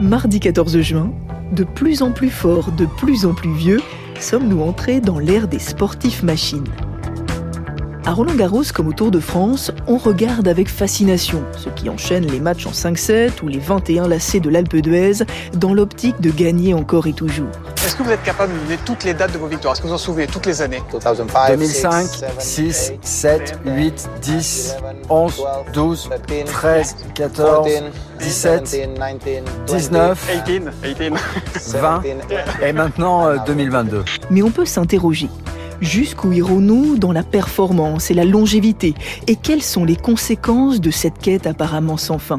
Mardi 14 juin, de plus en plus fort, de plus en plus vieux, sommes-nous entrés dans l'ère des sportifs machines. À Roland Garros comme au Tour de France, on regarde avec fascination ceux qui enchaînent les matchs en 5-7 ou les 21 lacets de l'Alpe d'Huez dans l'optique de gagner encore et toujours. Est-ce que vous êtes capable de donner toutes les dates de vos victoires? Est-ce que vous en souvenez toutes les années? 2005, 6, 7, 8, 10, 11, 12, 13, 14, 17, 19, 20 et maintenant 2022. Mais on peut s'interroger. Jusqu'où irons-nous dans la performance et la longévité? Et quelles sont les conséquences de cette quête apparemment sans fin?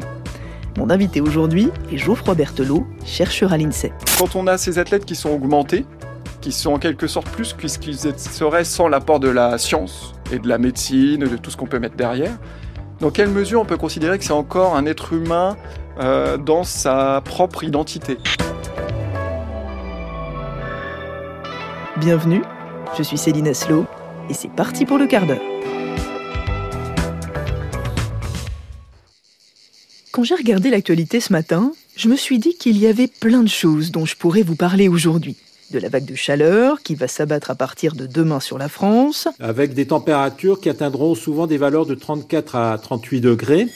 Mon invité aujourd'hui est Geoffroy Berthelot, chercheur à l'INSEP. Quand on a ces athlètes qui sont augmentés, qui sont en quelque sorte plus puisqu'ils seraient sans l'apport de la science et de la médecine, de tout ce qu'on peut mettre derrière, dans quelle mesure on peut considérer que c'est encore un être humain euh, dans sa propre identité? Bienvenue je suis Céline Aslo et c'est parti pour le quart d'heure. Quand j'ai regardé l'actualité ce matin, je me suis dit qu'il y avait plein de choses dont je pourrais vous parler aujourd'hui. De la vague de chaleur qui va s'abattre à partir de demain sur la France. Avec des températures qui atteindront souvent des valeurs de 34 à 38 degrés.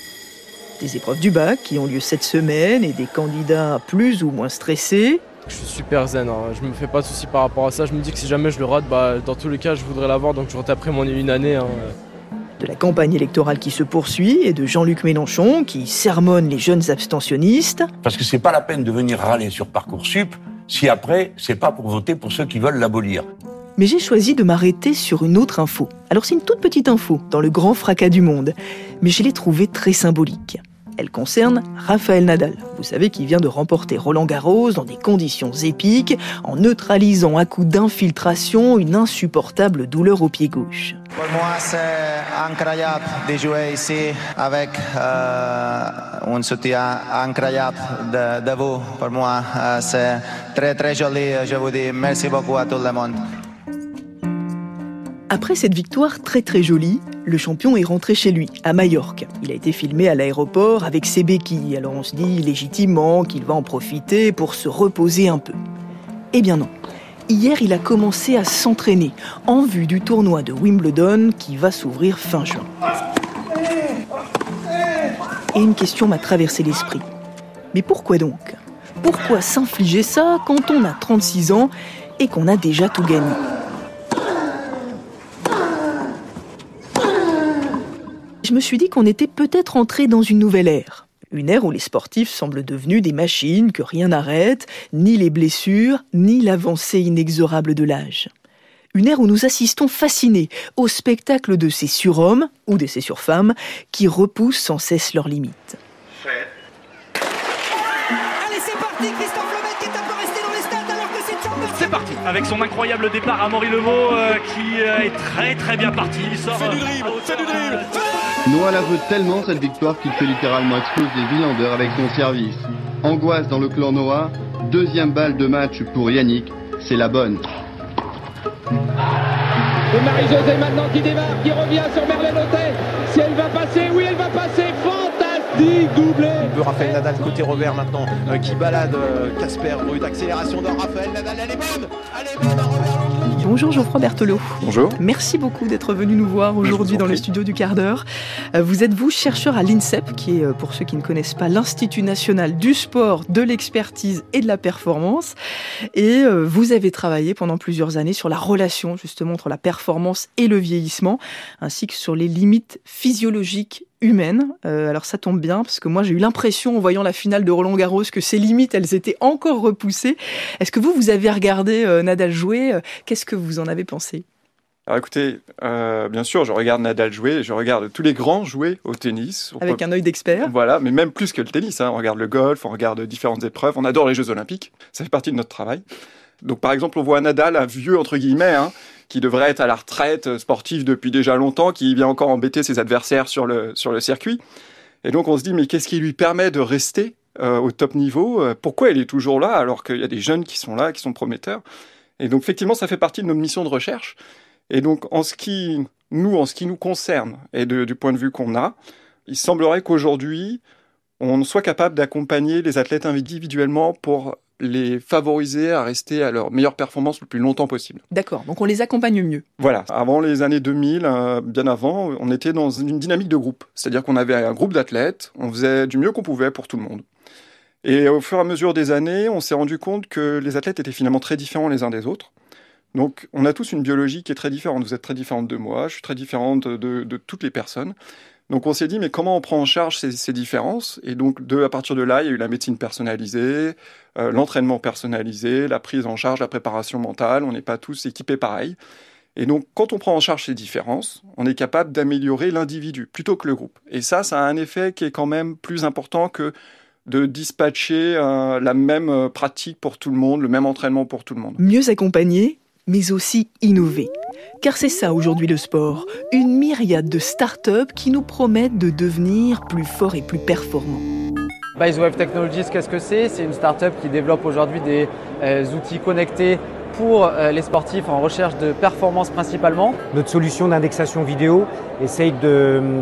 Des épreuves du bac qui ont lieu cette semaine et des candidats plus ou moins stressés. Je suis super zen, hein. je me fais pas de soucis par rapport à ça. Je me dis que si jamais je le rate, bah, dans tous les cas, je voudrais l'avoir, donc je retaperai mon une année. Hein. De la campagne électorale qui se poursuit et de Jean-Luc Mélenchon qui sermonne les jeunes abstentionnistes. Parce que c'est pas la peine de venir râler sur Parcoursup si après, c'est pas pour voter pour ceux qui veulent l'abolir. Mais j'ai choisi de m'arrêter sur une autre info. Alors c'est une toute petite info dans le grand fracas du monde, mais je l'ai trouvée très symbolique. Elle concerne Raphaël Nadal. Vous savez qu'il vient de remporter Roland Garros dans des conditions épiques, en neutralisant à coup d'infiltration une insupportable douleur au pied gauche. Pour moi, c'est incroyable de jouer ici avec euh, un soutien incroyable de, de vous. Pour moi, euh, c'est très très joli. Je vous dis merci beaucoup à tout le monde. Après cette victoire très très jolie, le champion est rentré chez lui, à Majorque. Il a été filmé à l'aéroport avec ses béquilles, alors on se dit légitimement qu'il va en profiter pour se reposer un peu. Eh bien non. Hier, il a commencé à s'entraîner en vue du tournoi de Wimbledon qui va s'ouvrir fin juin. Et une question m'a traversé l'esprit. Mais pourquoi donc? Pourquoi s'infliger ça quand on a 36 ans et qu'on a déjà tout gagné? Je me suis dit qu'on était peut-être entré dans une nouvelle ère. Une ère où les sportifs semblent devenus des machines que rien n'arrête, ni les blessures, ni l'avancée inexorable de l'âge. Une ère où nous assistons fascinés au spectacle de ces surhommes, ou de ces surfemmes, qui repoussent sans cesse leurs limites. Allez, c'est parti, Christophe Lemaitre qui est un peu resté dans les stades alors que c'est C'est parti, avec son incroyable départ à Maury Levaux euh, qui euh, est très très bien parti. Il sort, fait du dribble, fait du dribble. Noah la veut tellement cette victoire qu'il fait littéralement exploser Villander avec son service. Angoisse dans le clan Noah, deuxième balle de match pour Yannick, c'est la bonne. Et Marie-Josée maintenant qui démarre, qui revient sur Merlin Hôtel. Si elle va passer, oui elle va passer, fantastique doublé. De Raphaël Nadal côté Robert maintenant euh, qui balade Casper, euh, brut accélération de Raphaël Nadal, elle est bonne, elle est bonne Robert Bonjour Geoffroy Berthelot. Bonjour. Merci beaucoup d'être venu nous voir aujourd'hui dans le studio du quart d'heure. Euh, vous êtes vous chercheur à l'INSEP, qui est, pour ceux qui ne connaissent pas, l'Institut national du sport, de l'expertise et de la performance. Et vous avez travaillé pendant plusieurs années sur la relation justement entre la performance et le vieillissement, ainsi que sur les limites physiologiques humaine. Euh, alors ça tombe bien parce que moi j'ai eu l'impression en voyant la finale de Roland Garros que ces limites elles étaient encore repoussées. Est-ce que vous vous avez regardé euh, Nadal jouer? Qu'est-ce que vous en avez pensé? Alors écoutez, euh, bien sûr, je regarde Nadal jouer, je regarde tous les grands jouer au tennis. Avec un œil d'expert. Voilà, mais même plus que le tennis. Hein. On regarde le golf, on regarde différentes épreuves, on adore les Jeux Olympiques. Ça fait partie de notre travail. Donc par exemple, on voit Nadal, un vieux entre guillemets, hein, qui devrait être à la retraite sportive depuis déjà longtemps, qui vient encore embêter ses adversaires sur le, sur le circuit. Et donc on se dit, mais qu'est-ce qui lui permet de rester euh, au top niveau? Pourquoi il est toujours là alors qu'il y a des jeunes qui sont là, qui sont prometteurs? Et donc effectivement, ça fait partie de nos missions de recherche. Et donc, en ce qui, nous, en ce qui nous concerne, et du point de vue qu'on a, il semblerait qu'aujourd'hui, on soit capable d'accompagner les athlètes individuellement pour les favoriser à rester à leur meilleure performance le plus longtemps possible. D'accord, donc on les accompagne mieux. Voilà, avant les années 2000, euh, bien avant, on était dans une dynamique de groupe. C'est-à-dire qu'on avait un groupe d'athlètes, on faisait du mieux qu'on pouvait pour tout le monde. Et au fur et à mesure des années, on s'est rendu compte que les athlètes étaient finalement très différents les uns des autres. Donc on a tous une biologie qui est très différente. Vous êtes très différente de moi, je suis très différente de, de toutes les personnes. Donc on s'est dit, mais comment on prend en charge ces, différences? Et donc de, à partir de là, il y a eu la médecine personnalisée, euh, l'entraînement personnalisé, la prise en charge, la préparation mentale. On n'est pas tous équipés pareil. Et donc quand on prend en charge ces différences, on est capable d'améliorer l'individu plutôt que le groupe. Et ça, ça a un effet qui est quand même plus important que de dispatcher euh, la même euh, pratique pour tout le monde, le même entraînement pour tout le monde. Mieux accompagné, mais aussi innover. Car c'est ça aujourd'hui le sport, une myriade de start-up qui nous promettent de devenir plus forts et plus performants. BizeWave Technologies, qu'est-ce que c'est? C'est une start-up qui développe aujourd'hui des euh, outils connectés pour euh, les sportifs en recherche de performance principalement. Notre solution d'indexation vidéo essaye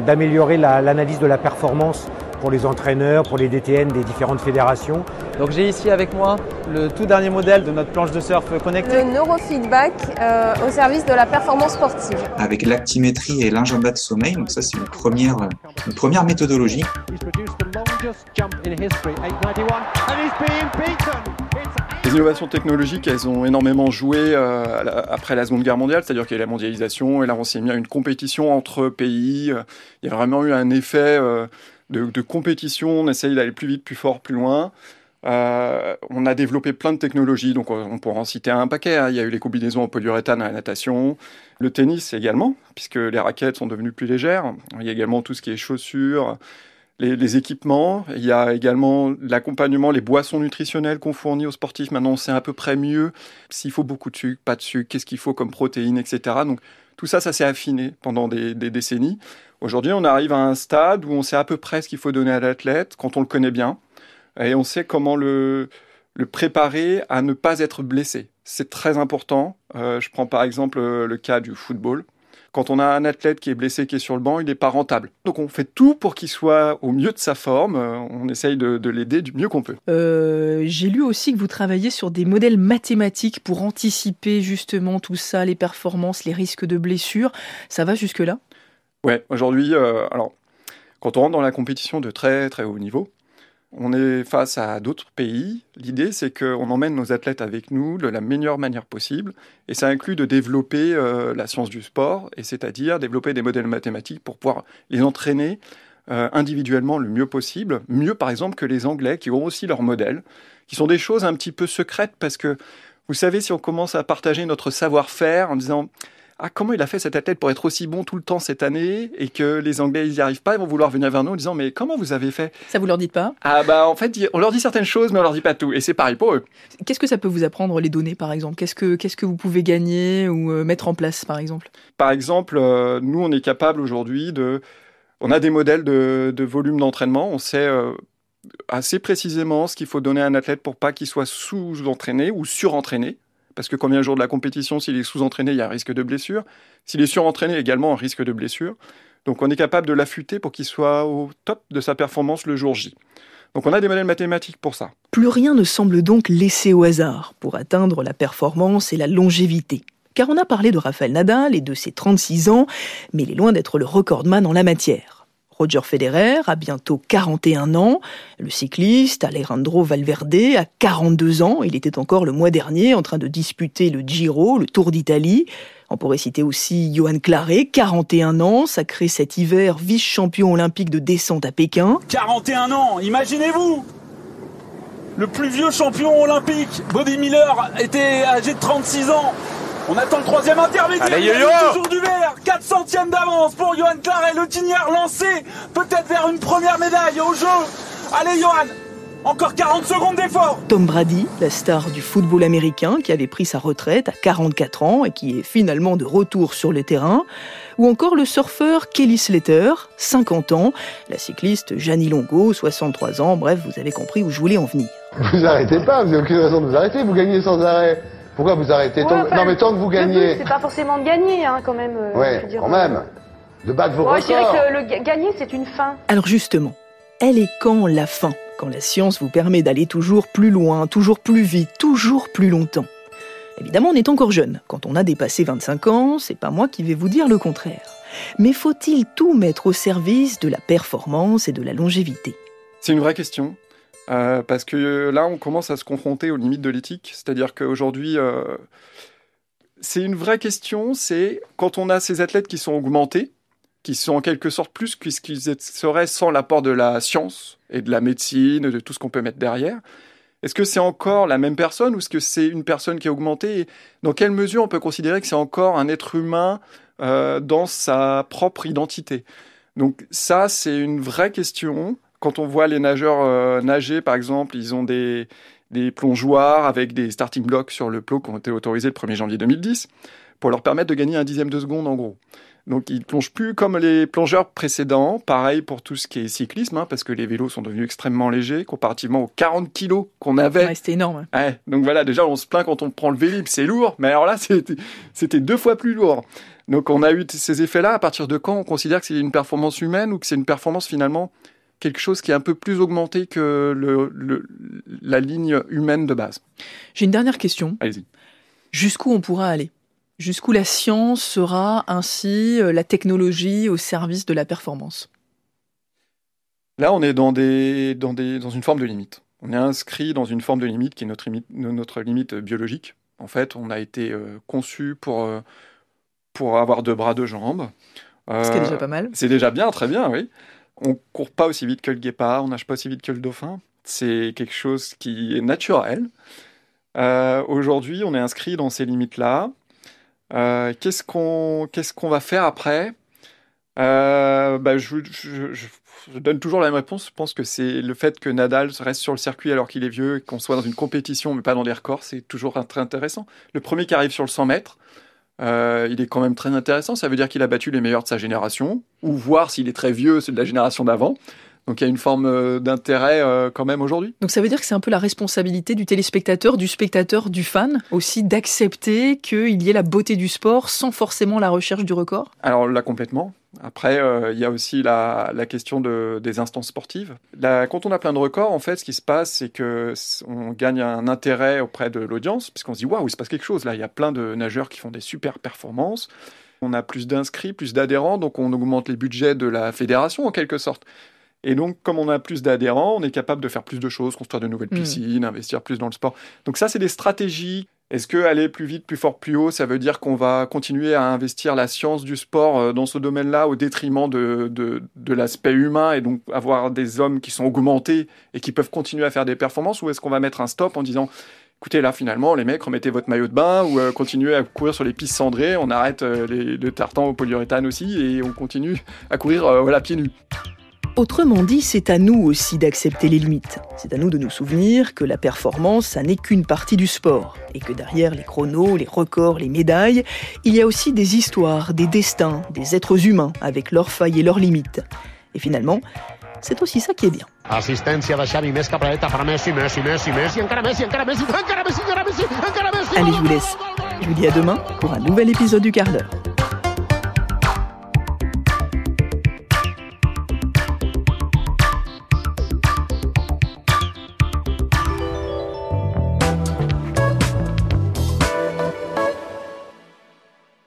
d'améliorer l'analyse de la performance pour les entraîneurs, pour les DTN des différentes fédérations. Donc j'ai ici avec moi le tout dernier modèle de notre planche de surf connectée. Le neurofeedback euh, au service de la performance sportive. Avec l'actimétrie et l'agenda de sommeil, donc ça c'est une première, une première méthodologie. Les innovations technologiques, elles ont énormément joué euh, après la Seconde Guerre mondiale, c'est-à-dire qu'il y a eu la mondialisation, et là on s'est mis à une compétition entre pays. Il y a vraiment eu un effet de, compétition, on essaye d'aller plus vite, plus fort, plus loin. Euh, on a développé plein de technologies, donc on pourra en citer un paquet. Hein. Il y a eu les combinaisons en polyuréthane à la natation, le tennis également, puisque les raquettes sont devenues plus légères. Il y a également tout ce qui est chaussures, les, équipements. Il y a également l'accompagnement, les boissons nutritionnelles qu'on fournit aux sportifs. Maintenant, on sait à peu près mieux s'il faut beaucoup de sucre, pas de sucre, qu'est-ce qu'il faut comme protéines, etc. Donc tout ça, ça s'est affiné pendant des décennies. Aujourd'hui, on arrive à un stade où on sait à peu près ce qu'il faut donner à l'athlète quand on le connaît bien et on sait comment le, préparer à ne pas être blessé. C'est très important. Euh, je prends par exemple euh, le cas du football. Quand on a un athlète qui est blessé, qui est sur le banc, il n'est pas rentable. Donc on fait tout pour qu'il soit au mieux de sa forme. Euh, on essaye de, de l'aider du mieux qu'on peut. J'ai lu aussi que vous travaillez sur des modèles mathématiques pour anticiper justement tout ça, les performances, les risques de blessures. Ça va jusque-là? Ouais, aujourd'hui, euh, alors, quand on rentre dans la compétition de très très haut niveau, on est face à d'autres pays. L'idée, c'est qu'on emmène nos athlètes avec nous de la meilleure manière possible. Et ça inclut de développer euh, la science du sport, et c'est-à-dire développer des modèles mathématiques pour pouvoir les entraîner euh, individuellement le mieux possible. Mieux, par exemple, que les Anglais, qui ont aussi leurs modèles, qui sont des choses un petit peu secrètes, parce que, vous savez, si on commence à partager notre savoir-faire en disant ah, comment il a fait cet athlète pour être aussi bon tout le temps cette année et que les Anglais ils n'y arrivent pas, ils vont vouloir venir vers nous en disant mais comment vous avez fait? Ça vous leur dit pas? Ah bah en fait on leur dit certaines choses mais on leur dit pas tout. Et c'est pareil pour eux. Qu'est-ce que ça peut vous apprendre les données par exemple? Qu'est-ce que qu'est-ce que vous pouvez gagner ou euh, mettre en place par exemple? Par exemple, euh, nous on est capable aujourd'hui de on a des modèles de, volume d'entraînement, on sait euh, assez précisément ce qu'il faut donner à un athlète pour pas qu'il soit sous-entraîné ou surentraîné. Parce que quand vient le jour de la compétition, s'il est sous-entraîné, il y a un risque de blessure. S'il est surentraîné, également un risque de blessure. Donc on est capable de l'affûter pour qu'il soit au top de sa performance le jour J. Donc on a des modèles mathématiques pour ça. Plus rien ne semble donc laissé au hasard pour atteindre la performance et la longévité. Car on a parlé de Rafael Nadal et de ses 36 ans, mais il est loin d'être le recordman en la matière. Roger Federer a bientôt 41 ans. Le cycliste Alejandro Valverde a 42 ans. Il était encore le mois dernier en train de disputer le Giro, le Tour d'Italie. On pourrait citer aussi Johan Claret, 41 ans, sacré cet hiver vice-champion olympique de descente à Pékin. 41 ans, imaginez-vous Le plus vieux champion olympique, Bobby Miller, était âgé de 36 ans. On attend le troisième intermédiaire. Allez, yo, yo du vert. 4 centièmes d'avance pour Johan Claret. Le Tignard lancé peut-être vers une première médaille au jeu. Allez, Johan. Encore 40 secondes d'effort Tom Brady, la star du football américain qui avait pris sa retraite à 44 ans et qui est finalement de retour sur le terrain, ou encore le surfeur Kelly Slater, 50 ans, la cycliste Janie Longo, 63 ans, bref, vous avez compris où je voulais en venir. Vous arrêtez pas, vous n'avez aucune raison de vous arrêter, vous gagnez sans arrêt. Pourquoi vous arrêtez Ouais, Tant- enfin, Non, mais tant que vous gagnez. C'est pas forcément de gagner, hein, quand même. euh, Ouais, dire, quand euh, même. De battre vos Ouais, je dirais records. que le, le ga- gagner, c'est une fin. Alors justement, elle est quand la fin? Quand la science vous permet d'aller toujours plus loin, toujours plus vite, toujours plus longtemps? Évidemment, on est encore jeune. Quand on a dépassé 25 ans, c'est pas moi qui vais vous dire le contraire. Mais faut-il tout mettre au service de la performance et de la longévité? C'est une vraie question. Euh, parce que là, on commence à se confronter aux limites de l'éthique. C'est-à-dire qu'aujourd'hui, euh, c'est une vraie question. C'est quand on a ces athlètes qui sont augmentés, qui sont en quelque sorte plus que ce qu'ils seraient sans l'apport de la science et de la médecine, de tout ce qu'on peut mettre derrière. Est-ce que c'est encore la même personne ou est-ce que c'est une personne qui est augmentée Et Dans quelle mesure on peut considérer que c'est encore un être humain euh, dans sa propre identité? Donc ça, c'est une vraie question. Quand on voit les nageurs euh, nager, par exemple, ils ont des, des plongeoires avec des starting blocks sur le plot qui ont été autorisés le 1er janvier 2010 pour leur permettre de gagner un dixième de seconde en gros. Donc ils plongent plus comme les plongeurs précédents. Pareil pour tout ce qui est cyclisme, hein, parce que les vélos sont devenus extrêmement légers comparativement aux 40 kilos qu'on avait. Ouais, C'était énorme. Ouais, donc voilà, déjà on se plaint quand on prend le Vélib, c'est lourd, mais alors là c'était deux fois plus lourd. Donc on a eu ces effets-là. À partir de quand on considère que c'est une performance humaine ou que c'est une performance finalement quelque chose qui est un peu plus augmenté que le, le- la ligne humaine de base J'ai une dernière question. Allez-y. Jusqu'où on pourra aller? Jusqu'où la science sera ainsi euh, la technologie au service de la performance? Là, on est dans, des, dans, des, dans une forme de limite. On est inscrit dans une forme de limite qui est notre limite, notre limite biologique. En fait, on a été euh, conçu pour, euh, pour avoir deux bras, deux jambes. Ce qui est Euh, déjà pas mal. C'est déjà bien, très bien, oui. On court pas aussi vite que le guépard, on nage pas aussi vite que le dauphin. C'est quelque chose qui est naturel. Euh, Aujourd'hui, on est inscrit dans ces limites-là. Euh, Qu'est-ce qu'on va faire après? Euh, bah, je, donne toujours la même réponse. Je pense que c'est le fait que Nadal reste sur le circuit alors qu'il est vieux qu'on soit dans une compétition mais pas dans des records, c'est toujours très intéressant. Le premier qui arrive sur le 100 mètres, euh, il est quand même très intéressant. Ça veut dire qu'il a battu les meilleurs de sa génération, ou voir s'il est très vieux, c'est de la génération d'avant. Donc il y a une forme euh, d'intérêt euh, quand même aujourd'hui. Donc ça veut dire que c'est un peu la responsabilité du téléspectateur, du spectateur, du fan aussi d'accepter qu'il y ait la beauté du sport sans forcément la recherche du record? Alors là, complètement. Après, euh, il y a aussi la, la question de, des instances sportives. Là, quand on a plein de records, en fait, ce qui se passe, c'est que on gagne un intérêt auprès de l'audience, puisqu'on se dit waouh, il se passe quelque chose. Là, il y a plein de nageurs qui font des super performances. On a plus d'inscrits, plus d'adhérents, donc on augmente les budgets de la fédération en quelque sorte. Et donc, comme on a plus d'adhérents, on est capable de faire plus de choses, construire de nouvelles Mm. piscines, investir plus dans le sport. Donc ça, c'est des stratégies. Est-ce que aller plus vite, plus fort, plus haut, ça veut dire qu'on va continuer à investir la science du sport euh, dans ce domaine-là au détriment de, de, de l'aspect humain et donc avoir des hommes qui sont augmentés et qui peuvent continuer à faire des performances? Ou est-ce qu'on va mettre un stop en disant écoutez, là, finalement, les mecs, remettez votre maillot de bain ou euh, continuez à courir sur les pistes cendrées, on arrête euh, les, le tartan au polyuréthane aussi et on continue à courir euh, voilà, pieds nus. Autrement dit, c'est à nous aussi d'accepter les limites. C'est à nous de nous souvenir que la performance, ça n'est qu'une partie du sport. Et que derrière les chronos, les records, les médailles, il y a aussi des histoires, des destins, des êtres humains avec leurs failles et leurs limites. Et finalement, c'est aussi ça qui est bien. Allez, je vous laisse. Je vous dis à demain pour un nouvel épisode du quart d'heure.